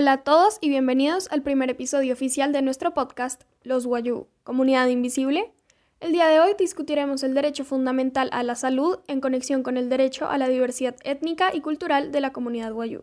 Hola a todos y bienvenidos al primer episodio oficial de nuestro podcast Los Guayú, Comunidad Invisible. El día de hoy discutiremos el derecho fundamental a la salud en conexión con el derecho a la diversidad étnica y cultural de la comunidad Guayú.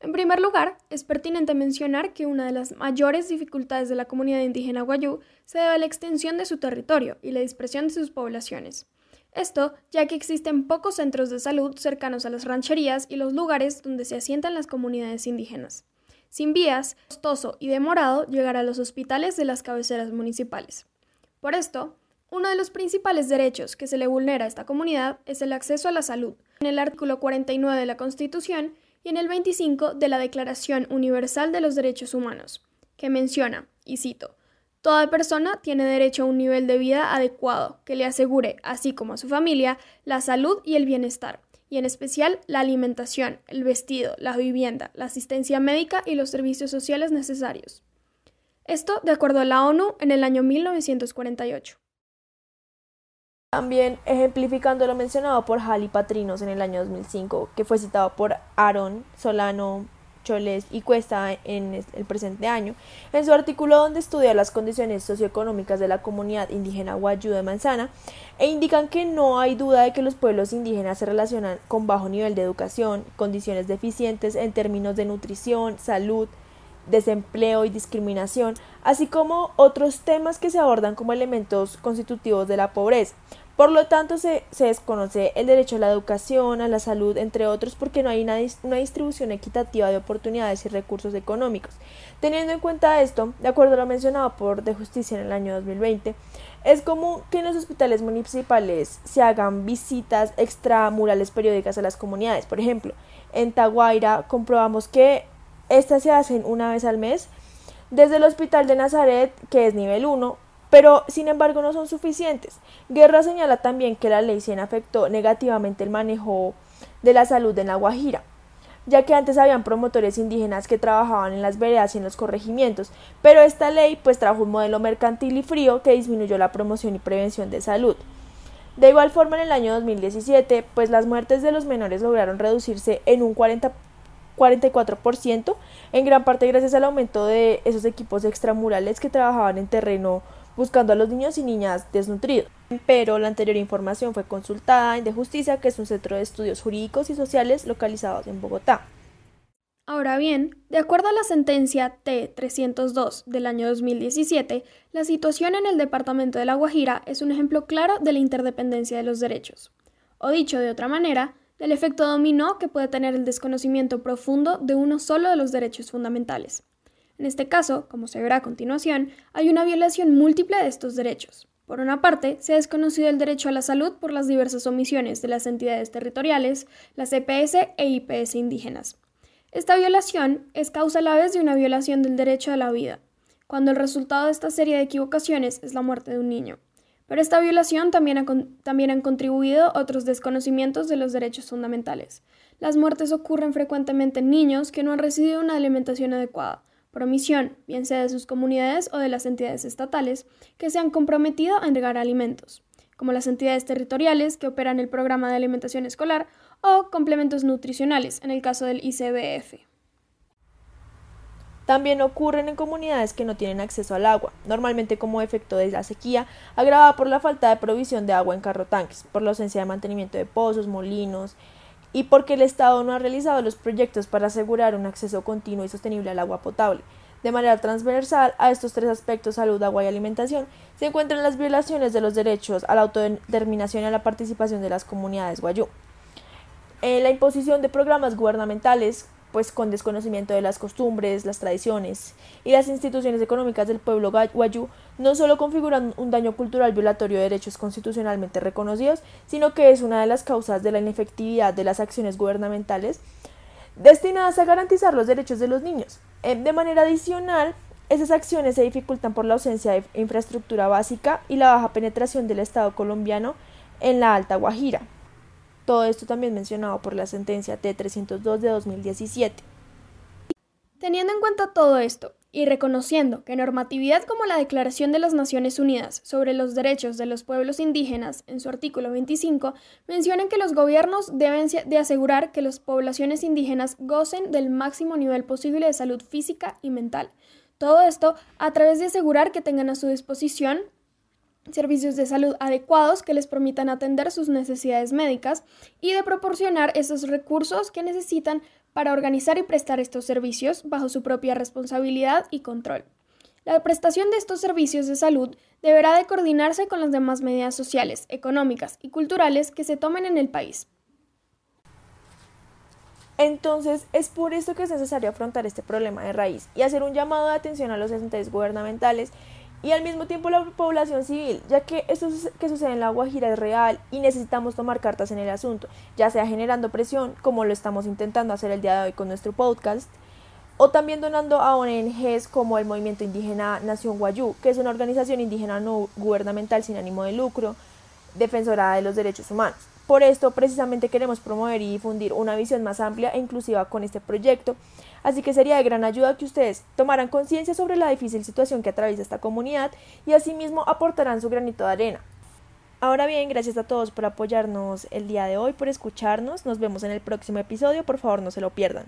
En primer lugar, es pertinente mencionar que una de las mayores dificultades de la comunidad indígena Guayú se debe a la extensión de su territorio y la dispersión de sus poblaciones. Esto ya que existen pocos centros de salud cercanos a las rancherías y los lugares donde se asientan las comunidades indígenas sin vías, costoso y demorado llegar a los hospitales de las cabeceras municipales. Por esto, uno de los principales derechos que se le vulnera a esta comunidad es el acceso a la salud, en el artículo 49 de la Constitución y en el 25 de la Declaración Universal de los Derechos Humanos, que menciona, y cito, Toda persona tiene derecho a un nivel de vida adecuado que le asegure, así como a su familia, la salud y el bienestar, y en especial la alimentación, el vestido, la vivienda, la asistencia médica y los servicios sociales necesarios. Esto de acuerdo a la ONU en el año 1948. También ejemplificando lo mencionado por Hali Patrinos en el año 2005, que fue citado por Aaron Solano Y Cuesta en el presente año, en su artículo donde estudia las condiciones socioeconómicas de la comunidad indígena Guayú de Manzana, e indican que no hay duda de que los pueblos indígenas se relacionan con bajo nivel de educación, condiciones deficientes en términos de nutrición, salud, desempleo y discriminación, así como otros temas que se abordan como elementos constitutivos de la pobreza. Por lo tanto, se, desconoce el derecho a la educación, a la salud, entre otros, porque no hay una, una, distribución equitativa de oportunidades y recursos económicos. Teniendo en cuenta esto, de acuerdo a lo mencionado por De Justicia en el año 2020, es común que en los hospitales municipales se hagan visitas extramurales periódicas a las comunidades. Por ejemplo, en Taguaira comprobamos que estas se hacen una vez al mes. Desde el Hospital de Nazaret, que es nivel 1, pero sin embargo no son suficientes. Guerra señala también que la ley 100 afectó negativamente el manejo de la salud en La Guajira, ya que antes habían promotores indígenas que trabajaban en las veredas y en los corregimientos, pero esta ley pues trajo un modelo mercantil y frío que disminuyó la promoción y prevención de salud. De igual forma en el año 2017, pues las muertes de los menores lograron reducirse en un 40 44%, en gran parte gracias al aumento de esos equipos extramurales que trabajaban en terreno buscando a los niños y niñas desnutridos. Pero la anterior información fue consultada en De Justicia, que es un centro de estudios jurídicos y sociales localizados en Bogotá. Ahora bien, de acuerdo a la sentencia T-302 del año 2017, la situación en el departamento de La Guajira es un ejemplo claro de la interdependencia de los derechos. O dicho de otra manera, del efecto dominó que puede tener el desconocimiento profundo de uno solo de los derechos fundamentales. En este caso, como se verá a continuación, hay una violación múltiple de estos derechos. Por una parte, se ha desconocido el derecho a la salud por las diversas omisiones de las entidades territoriales, las EPS e IPS indígenas. Esta violación es causa a la vez de una violación del derecho a la vida, cuando el resultado de esta serie de equivocaciones es la muerte de un niño. Pero esta violación también, también han contribuido otros desconocimientos de los derechos fundamentales. Las muertes ocurren frecuentemente en niños que no han recibido una alimentación adecuada, por omisión, bien sea de sus comunidades o de las entidades estatales, que se han comprometido a entregar alimentos, como las entidades territoriales que operan el programa de alimentación escolar o complementos nutricionales, en el caso del ICBF. También ocurren en comunidades que no tienen acceso al agua, normalmente como efecto de la sequía, agravada por la falta de provisión de agua en carrotanques, por la ausencia de mantenimiento de pozos, molinos, y porque el Estado no ha realizado los proyectos para asegurar un acceso continuo y sostenible al agua potable. De manera transversal a estos tres aspectos, salud, agua y alimentación, se encuentran las violaciones de los derechos a la autodeterminación y a la participación de las comunidades guayú. Eh, la imposición de programas gubernamentales pues con desconocimiento de las costumbres, las tradiciones y las instituciones económicas del pueblo guayú, no solo configuran un daño cultural violatorio de derechos constitucionalmente reconocidos, sino que es una de las causas de la inefectividad de las acciones gubernamentales destinadas a garantizar los derechos de los niños. Eh, de manera adicional, esas acciones se dificultan por la ausencia de infraestructura básica y la baja penetración del Estado colombiano en la Alta Guajira. Todo esto también mencionado por la sentencia T302 de 2017. Teniendo en cuenta todo esto, y reconociendo que normatividad como la Declaración de las Naciones Unidas sobre los Derechos de los Pueblos Indígenas, en su artículo 25, mencionan que los gobiernos deben de asegurar que las poblaciones indígenas gocen del máximo nivel posible de salud física y mental. Todo esto a través de asegurar que tengan a su disposición servicios de salud adecuados que les permitan atender sus necesidades médicas y de proporcionar esos recursos que necesitan para organizar y prestar estos servicios bajo su propia responsabilidad y control. La prestación de estos servicios de salud deberá de coordinarse con las demás medidas sociales, económicas y culturales que se tomen en el país. Entonces, es por esto que es necesario afrontar este problema de raíz y hacer un llamado de atención a los entes gubernamentales y al mismo tiempo la población civil, ya que esto que sucede en la Guajira es real y necesitamos tomar cartas en el asunto, ya sea generando presión, como lo estamos intentando hacer el día de hoy con nuestro podcast, o también donando a ONGs como el Movimiento Indígena Nación Guayú, que es una organización indígena no gubernamental sin ánimo de lucro, defensora de los derechos humanos. Por esto, precisamente queremos promover y difundir una visión más amplia e inclusiva con este proyecto, así que sería de gran ayuda que ustedes tomaran conciencia sobre la difícil situación que atraviesa esta comunidad y asimismo aportarán su granito de arena. Ahora bien, gracias a todos por apoyarnos el día de hoy, por escucharnos, nos vemos en el próximo episodio, por favor no se lo pierdan.